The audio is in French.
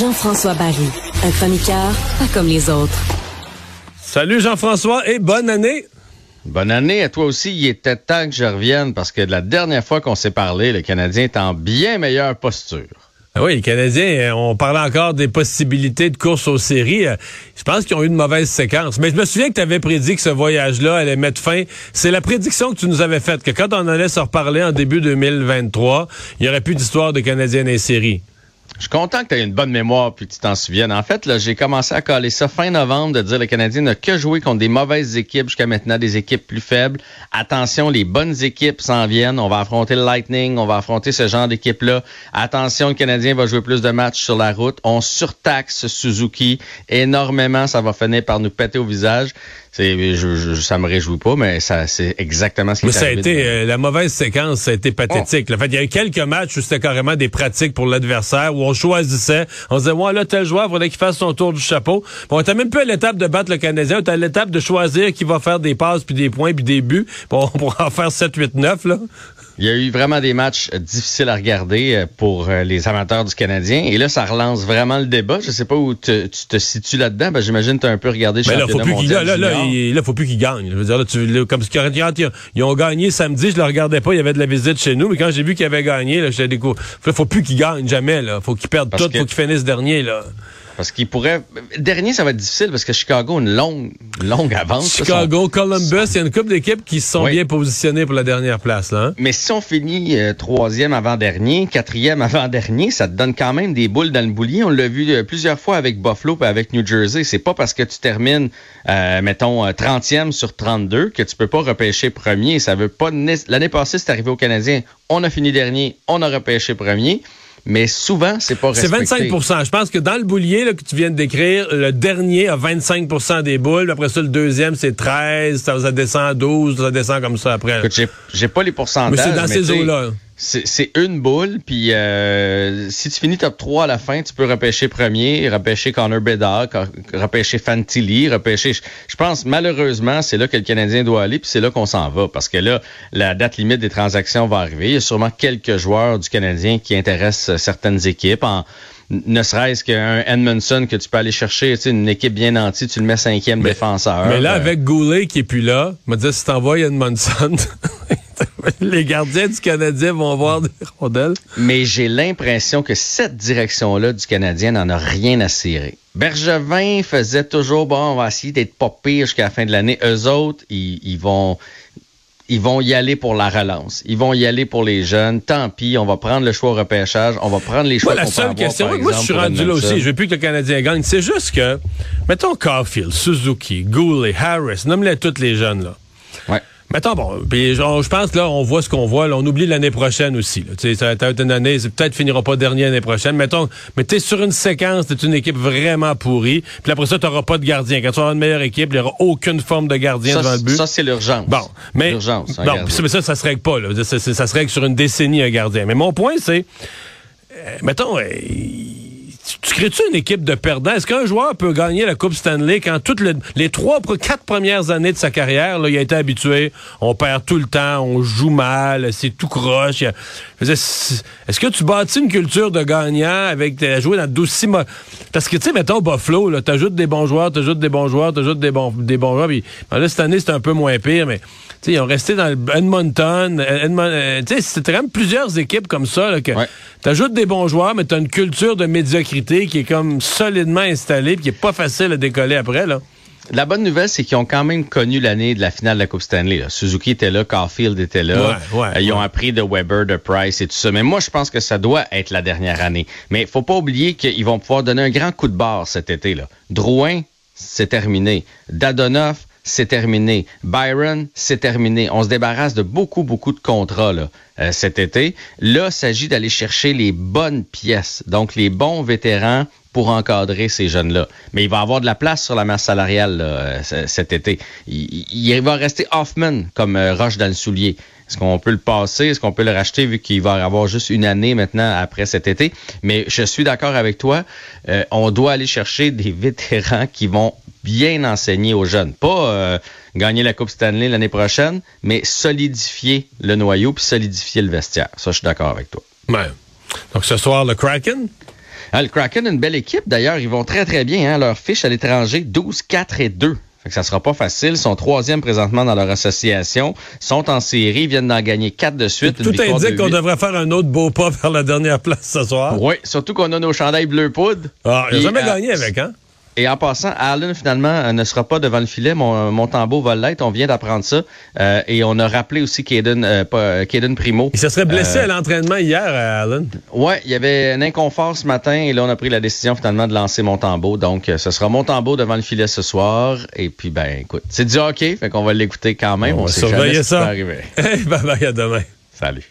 Jean-François Barry, un chroniqueur pas comme les autres. Salut Jean-François et bonne année. Bonne année à toi aussi. Il était temps que je revienne parce que la dernière fois qu'on s'est parlé, le Canadien est en bien meilleure posture. Ah oui, les Canadiens, euh, on parlait encore des possibilités de course aux séries. Euh, je pense qu'ils ont eu une mauvaise séquence. Mais je me souviens que tu avais prédit que ce voyage-là allait mettre fin. C'est la prédiction que tu nous avais faite, que quand on allait se reparler en début 2023, il n'y aurait plus d'histoire de Canadiens les séries. Je suis content que tu aies une bonne mémoire puis que tu t'en souviennes. En fait, là, j'ai commencé à coller ça fin novembre de dire le Canadien n'a que joué contre des mauvaises équipes jusqu'à maintenant, des équipes plus faibles. Attention, les bonnes équipes s'en viennent. On va affronter le Lightning, on va affronter ce genre d'équipe-là. Attention, le Canadien va jouer plus de matchs sur la route. On surtaxe Suzuki énormément. Ça va finir par nous péter au visage. C'est, je, ça me réjouit pas, mais ça, c'est exactement ce qui mais ça a été euh, la mauvaise séquence, ça a été pathétique. Oh. fait, il y a eu quelques matchs où c'était carrément des pratiques pour l'adversaire, où on choisissait, on disait ouais là tel joueur, il faudrait qu'il fasse son tour du chapeau. Bon, on était même plus à l'étape de battre le Canadien, on était à l'étape de choisir qui va faire des passes puis des points puis des buts. Bon, on pourra en faire 7, 8, 9 là. Il y a eu vraiment des matchs difficiles à regarder euh, pour euh, les amateurs du Canadien. Et là, ça relance vraiment le débat. Je sais pas où tu te situes là-dedans. Ben, J'imagine que tu as un peu regardé là, faut plus qu'il, là, là, là, il, faut plus qu'ils gagnent. Je veux dire, là, tu, comme ils, ils ont gagné samedi, je le regardais pas, il y avait de la visite chez nous. Mais quand j'ai vu qu'ils avaient gagné, là, j'ai découvert. Faut plus qu'ils gagnent jamais. Là. Faut qu'ils perdent tout, faut qu'ils finissent dernier. Là. Parce qu'il pourrait. Dernier, ça va être difficile parce que Chicago a une longue, longue avance. Chicago, Columbus, il y a une couple d'équipes qui sont bien positionnées pour la dernière place. Là, hein? Mais si on finit euh, troisième avant-dernier, quatrième avant-dernier, ça te donne quand même des boules dans le boulier. On l'a vu euh, plusieurs fois avec Buffalo et avec New Jersey. C'est pas parce que tu termines, euh, mettons, 30e sur 32 que tu peux pas repêcher premier. Ça veut pas. L'année passée, c'est arrivé aux Canadiens. On a fini dernier, on a repêché premier mais souvent, c'est pas respecté. C'est 25% Je pense que dans le boulier là, que tu viens de décrire, le dernier a 25% des boules. Après ça, le deuxième, c'est 13. Ça, descend à 12. Ça descend comme ça après. J'ai pas les pourcentages. Mais c'est dans ces eaux-là c'est une boule, puis euh, si tu finis top 3 à la fin, tu peux repêcher premier, repêcher Connor Bedard, repêcher Fantilli, repêcher... Je pense, malheureusement, c'est là que le Canadien doit aller, puis c'est là qu'on s'en va, parce que là, la date limite des transactions va arriver. Il y a sûrement quelques joueurs du Canadien qui intéressent certaines équipes en ne serait-ce qu'un Edmondson que tu peux aller chercher, tu sais, une équipe bien nantie, tu le mets cinquième défenseur. Mais là, euh, avec Goulet qui est plus là, me dit si t'envoies Edmondson, les gardiens du Canadien vont voir des rondelles. Mais j'ai l'impression que cette direction-là du Canadien n'en a rien à cirer. Bergevin faisait toujours, bon, on va essayer d'être pas pire jusqu'à la fin de l'année. Eux autres, ils, vont ils vont y aller pour la relance. Ils vont y aller pour les jeunes. Tant pis, on va prendre le choix au repêchage. On va prendre les choix moi, la seule question, moi, je suis rendu là aussi. Je veux plus que le Canadien gagne. C'est juste que, mettons Caulfield, Suzuki, Goulet, Harris, nomme-les toutes les jeunes, là. Ouais. Mettons, bon, puis je pense là, on voit ce qu'on voit. Là, on oublie l'année prochaine aussi. Là. Ça va être une année, peut-être finira pas dernier l'année prochaine. Mettons, mais t'es sur une séquence, t'es une équipe vraiment pourrie. Puis après ça, t'auras pas de gardien. Quand tu auras une meilleure équipe, il y aura aucune forme de gardien devant le but. Ça, c'est l'urgence. Bon, mais l'urgence. Bon, mais ça, ça se règle pas. Là. Ça, ça, se règle sur une décennie un gardien. Mais mon point, c'est, euh, mettons. Euh, tu crées-tu une équipe de perdants? Est-ce qu'un joueur peut gagner la Coupe Stanley quand toutes les, trois, quatre premières années de sa carrière, il a été habitué, on perd tout le temps, on joue mal, c'est tout croche. Est-ce que tu bâtis une culture de gagnant avec jouer dans d'aussi Parce que, tu sais, mettons Buffalo, t'ajoutes des bons joueurs, t'ajoutes des bons joueurs, t'ajoutes des bons, des bons joueurs. Puis, là, cette année, c'est un peu moins pire, mais ils ont resté dans le Edmonton. Euh, c'était quand même plusieurs équipes comme ça. Que T'ajoutes des bons joueurs, mais t'as une culture de médiocrité qui est comme solidement installée et qui est pas facile à décoller après. Là. La bonne nouvelle, c'est qu'ils ont quand même connu l'année de la finale de la Coupe Stanley. Suzuki était là, Caulfield était là. Euh, ils ont appris de Weber, de Price et tout ça. Mais moi, je pense que ça doit être la dernière année. Mais il faut pas oublier qu'ils vont pouvoir donner un grand coup de barre cet été. là. Drouin, c'est terminé. Dadonoff, c'est terminé. Byron, c'est terminé. On se débarrasse de beaucoup, beaucoup de contrats. Là. cet été. Là, il s'agit d'aller chercher les bonnes pièces, donc les bons vétérans pour encadrer ces jeunes-là. Mais il va avoir de la place sur la masse salariale cet été. Il, va rester Hoffman comme roche dans le soulier. Est-ce qu'on peut le passer? Est-ce qu'on peut le racheter vu qu'il va avoir juste une année maintenant après cet été? Mais je suis d'accord avec toi. Euh, on doit aller chercher des vétérans qui vont bien enseigner aux jeunes. Pas euh, gagner la Coupe Stanley l'année prochaine, mais solidifier le noyau puis solidifier le vestiaire. Ça, je suis d'accord avec toi. Ouais. Donc ce soir, le Kraken? Ah, le Kraken, une belle équipe. D'ailleurs, ils vont très, très bien. Hein? Leur fiche à l'étranger, 12, 4 et 2. Fait que ça sera pas facile. Ils sont troisième présentement dans leur association. Ils sont en série, viennent d'en gagner quatre de suite. Tout indique qu'on devrait faire un autre beau pas vers la dernière place ce soir. Oui, surtout qu'on a nos chandails bleu poudre. Ah, il n'a jamais euh, gagné avec, hein? Et en passant, Allen, finalement, euh, ne sera pas devant le filet. Mon, mon tambour va l'être. On vient d'apprendre ça. Euh, et on a rappelé aussi Caden, euh, Primo. Il se serait blessé à l'entraînement hier, Allen. Oui, il y avait un inconfort ce matin. Et là, on a pris la décision finalement de lancer mon tambour. Donc, ce sera mon tambour devant le filet ce soir. Et puis, ben, écoute, c'est du hockey. Fait qu'on va l'écouter quand même. On, va surveiller ça. Va arriver. bye bye, à demain. Salut.